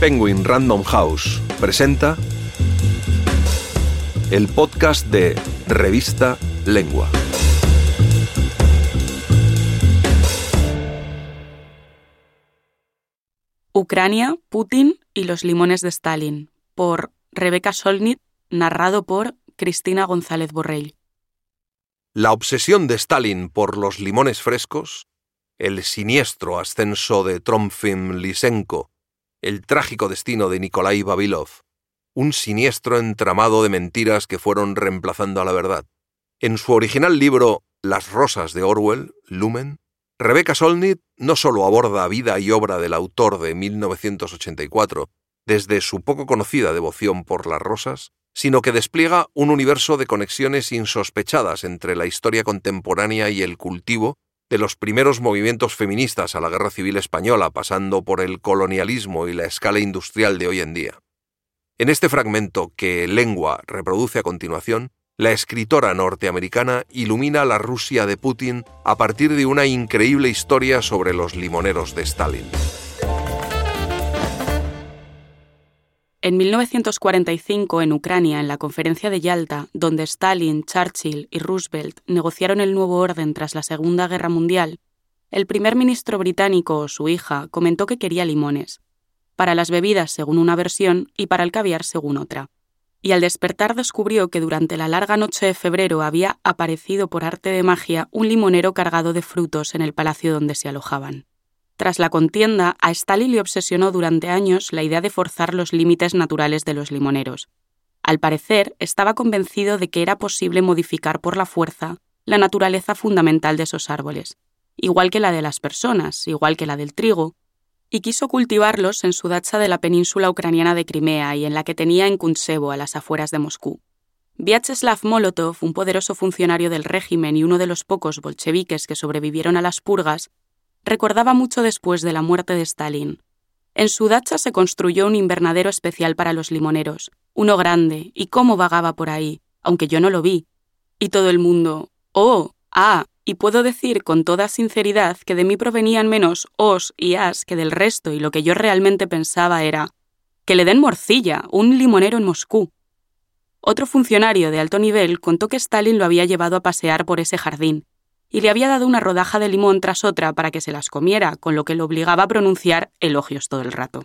Penguin Random House presenta el podcast de Revista Lengua. Ucrania, Putin y los limones de Stalin, por Rebeca Solnit, narrado por Cristina González Borrell. La obsesión de Stalin por los limones frescos, el siniestro ascenso de Tromfim Lysenko, el trágico destino de Nikolai Babilov, un siniestro entramado de mentiras que fueron reemplazando a la verdad. En su original libro Las rosas de Orwell, Lumen, Rebecca Solnit no solo aborda vida y obra del autor de 1984 desde su poco conocida devoción por las rosas, sino que despliega un universo de conexiones insospechadas entre la historia contemporánea y el cultivo de los primeros movimientos feministas a la Guerra Civil Española, pasando por el colonialismo y la escala industrial de hoy en día. En este fragmento que Lengua reproduce a continuación, la escritora norteamericana ilumina la Rusia de Putin a partir de una increíble historia sobre los limoneros de Stalin. En 1945, en Ucrania, en la conferencia de Yalta, donde Stalin, Churchill y Roosevelt negociaron el nuevo orden tras la Segunda Guerra Mundial, el primer ministro británico, su hija, comentó que quería limones, para las bebidas según una versión y para el caviar según otra y al despertar descubrió que durante la larga noche de febrero había aparecido por arte de magia un limonero cargado de frutos en el palacio donde se alojaban. Tras la contienda, a Stalin le obsesionó durante años la idea de forzar los límites naturales de los limoneros. Al parecer, estaba convencido de que era posible modificar por la fuerza la naturaleza fundamental de esos árboles, igual que la de las personas, igual que la del trigo, y quiso cultivarlos en su dacha de la península ucraniana de Crimea y en la que tenía en Kuntsevo, a las afueras de Moscú. Vyacheslav Molotov, un poderoso funcionario del régimen y uno de los pocos bolcheviques que sobrevivieron a las purgas, recordaba mucho después de la muerte de Stalin. En su dacha se construyó un invernadero especial para los limoneros, uno grande, y cómo vagaba por ahí, aunque yo no lo vi. Y todo el mundo, oh, ah, y puedo decir con toda sinceridad que de mí provenían menos os y as que del resto, y lo que yo realmente pensaba era que le den morcilla, un limonero en Moscú. Otro funcionario de alto nivel contó que Stalin lo había llevado a pasear por ese jardín, y le había dado una rodaja de limón tras otra para que se las comiera, con lo que lo obligaba a pronunciar elogios todo el rato.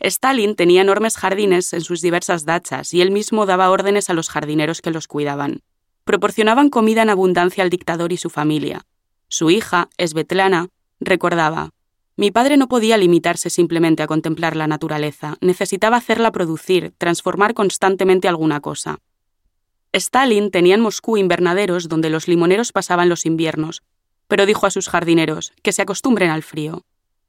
Stalin tenía enormes jardines en sus diversas dachas y él mismo daba órdenes a los jardineros que los cuidaban proporcionaban comida en abundancia al dictador y su familia. Su hija, Svetlana, recordaba, mi padre no podía limitarse simplemente a contemplar la naturaleza, necesitaba hacerla producir, transformar constantemente alguna cosa. Stalin tenía en Moscú invernaderos donde los limoneros pasaban los inviernos, pero dijo a sus jardineros que se acostumbren al frío.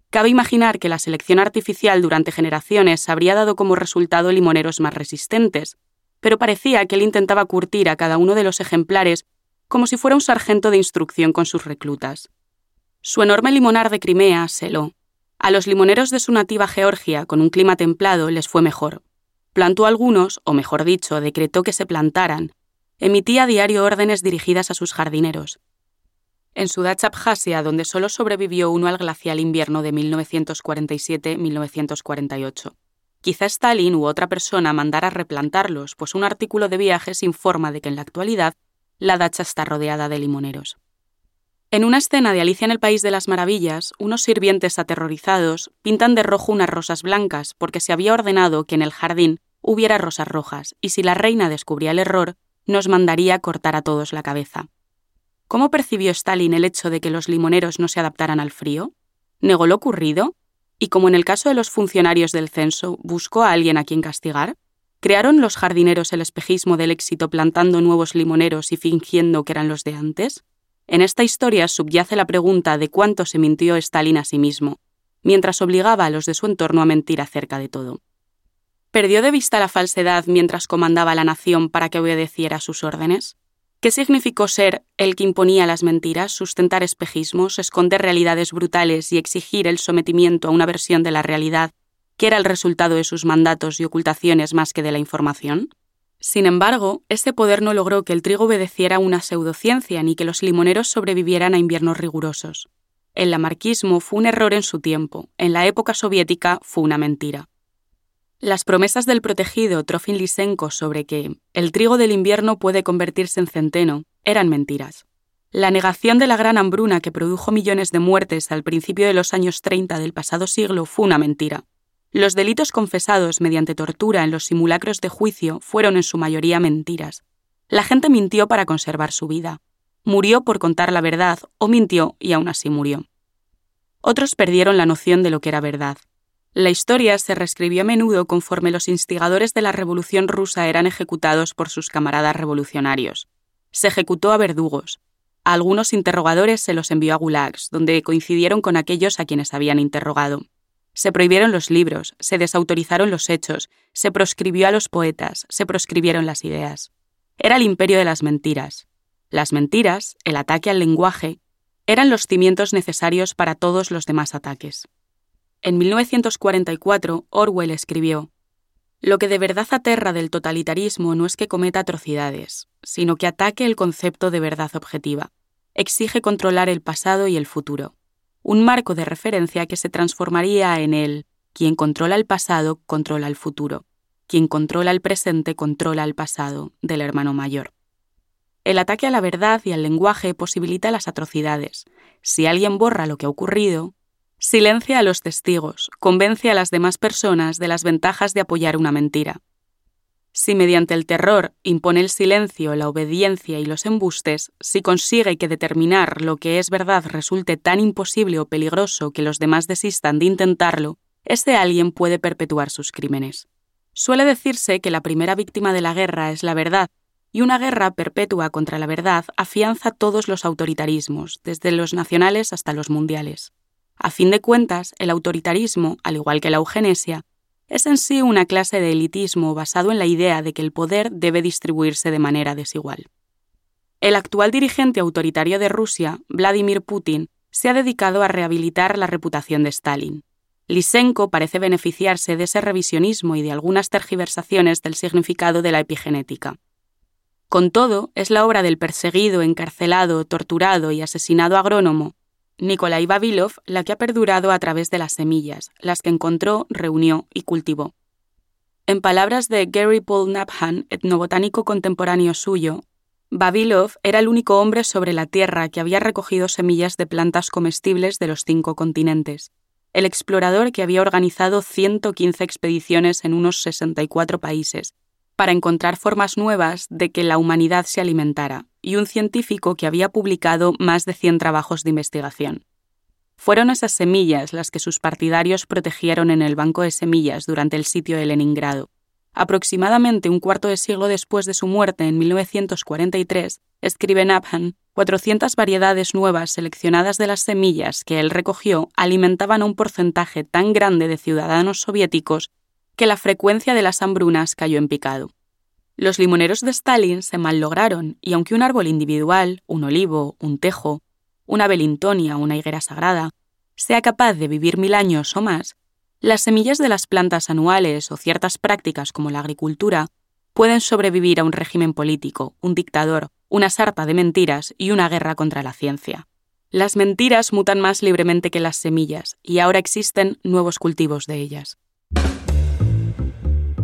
Cabe imaginar que la selección artificial durante generaciones habría dado como resultado limoneros más resistentes, pero parecía que él intentaba curtir a cada uno de los ejemplares como si fuera un sargento de instrucción con sus reclutas. Su enorme limonar de Crimea se A los limoneros de su nativa Georgia, con un clima templado, les fue mejor. Plantó algunos, o mejor dicho, decretó que se plantaran. Emitía a diario órdenes dirigidas a sus jardineros. En su dacha Abjasia, donde solo sobrevivió uno al glacial invierno de 1947-1948. Quizá Stalin u otra persona mandara replantarlos, pues un artículo de viajes informa de que en la actualidad la dacha está rodeada de limoneros. En una escena de Alicia en el País de las Maravillas, unos sirvientes aterrorizados pintan de rojo unas rosas blancas porque se había ordenado que en el jardín hubiera rosas rojas, y si la reina descubría el error, nos mandaría cortar a todos la cabeza. ¿Cómo percibió Stalin el hecho de que los limoneros no se adaptaran al frío? ¿Negó lo ocurrido? Y como en el caso de los funcionarios del censo, buscó a alguien a quien castigar, ¿crearon los jardineros el espejismo del éxito plantando nuevos limoneros y fingiendo que eran los de antes? En esta historia subyace la pregunta de cuánto se mintió Stalin a sí mismo, mientras obligaba a los de su entorno a mentir acerca de todo. ¿Perdió de vista la falsedad mientras comandaba a la nación para que obedeciera sus órdenes? ¿Qué significó ser el que imponía las mentiras, sustentar espejismos, esconder realidades brutales y exigir el sometimiento a una versión de la realidad que era el resultado de sus mandatos y ocultaciones más que de la información? Sin embargo, este poder no logró que el trigo obedeciera a una pseudociencia ni que los limoneros sobrevivieran a inviernos rigurosos. El lamarquismo fue un error en su tiempo, en la época soviética fue una mentira. Las promesas del protegido Trofim Lysenko sobre que el trigo del invierno puede convertirse en centeno eran mentiras. La negación de la gran hambruna que produjo millones de muertes al principio de los años 30 del pasado siglo fue una mentira. Los delitos confesados mediante tortura en los simulacros de juicio fueron en su mayoría mentiras. La gente mintió para conservar su vida. Murió por contar la verdad o mintió y aún así murió. Otros perdieron la noción de lo que era verdad. La historia se reescribió a menudo conforme los instigadores de la Revolución rusa eran ejecutados por sus camaradas revolucionarios. Se ejecutó a verdugos. A algunos interrogadores se los envió a gulags, donde coincidieron con aquellos a quienes habían interrogado. Se prohibieron los libros, se desautorizaron los hechos, se proscribió a los poetas, se proscribieron las ideas. Era el imperio de las mentiras. Las mentiras, el ataque al lenguaje, eran los cimientos necesarios para todos los demás ataques. En 1944, Orwell escribió, Lo que de verdad aterra del totalitarismo no es que cometa atrocidades, sino que ataque el concepto de verdad objetiva. Exige controlar el pasado y el futuro. Un marco de referencia que se transformaría en el quien controla el pasado controla el futuro. Quien controla el presente controla el pasado del hermano mayor. El ataque a la verdad y al lenguaje posibilita las atrocidades. Si alguien borra lo que ha ocurrido, Silencia a los testigos, convence a las demás personas de las ventajas de apoyar una mentira. Si mediante el terror impone el silencio, la obediencia y los embustes, si consigue que determinar lo que es verdad resulte tan imposible o peligroso que los demás desistan de intentarlo, ese alguien puede perpetuar sus crímenes. Suele decirse que la primera víctima de la guerra es la verdad, y una guerra perpetua contra la verdad afianza todos los autoritarismos, desde los nacionales hasta los mundiales. A fin de cuentas, el autoritarismo, al igual que la eugenesia, es en sí una clase de elitismo basado en la idea de que el poder debe distribuirse de manera desigual. El actual dirigente autoritario de Rusia, Vladimir Putin, se ha dedicado a rehabilitar la reputación de Stalin. Lysenko parece beneficiarse de ese revisionismo y de algunas tergiversaciones del significado de la epigenética. Con todo, es la obra del perseguido, encarcelado, torturado y asesinado agrónomo Nikolai Babilov la que ha perdurado a través de las semillas, las que encontró, reunió y cultivó. En palabras de Gary Paul Nabhan, etnobotánico contemporáneo suyo, Babilov era el único hombre sobre la Tierra que había recogido semillas de plantas comestibles de los cinco continentes, el explorador que había organizado 115 expediciones en unos 64 países, para encontrar formas nuevas de que la humanidad se alimentara, y un científico que había publicado más de 100 trabajos de investigación. Fueron esas semillas las que sus partidarios protegieron en el banco de semillas durante el sitio de Leningrado. Aproximadamente un cuarto de siglo después de su muerte en 1943, escribe Nabhan, 400 variedades nuevas seleccionadas de las semillas que él recogió alimentaban a un porcentaje tan grande de ciudadanos soviéticos que la frecuencia de las hambrunas cayó en picado. Los limoneros de Stalin se mallograron y aunque un árbol individual, un olivo, un tejo, una belintonia una higuera sagrada, sea capaz de vivir mil años o más, las semillas de las plantas anuales o ciertas prácticas como la agricultura pueden sobrevivir a un régimen político, un dictador, una sarta de mentiras y una guerra contra la ciencia. Las mentiras mutan más libremente que las semillas y ahora existen nuevos cultivos de ellas.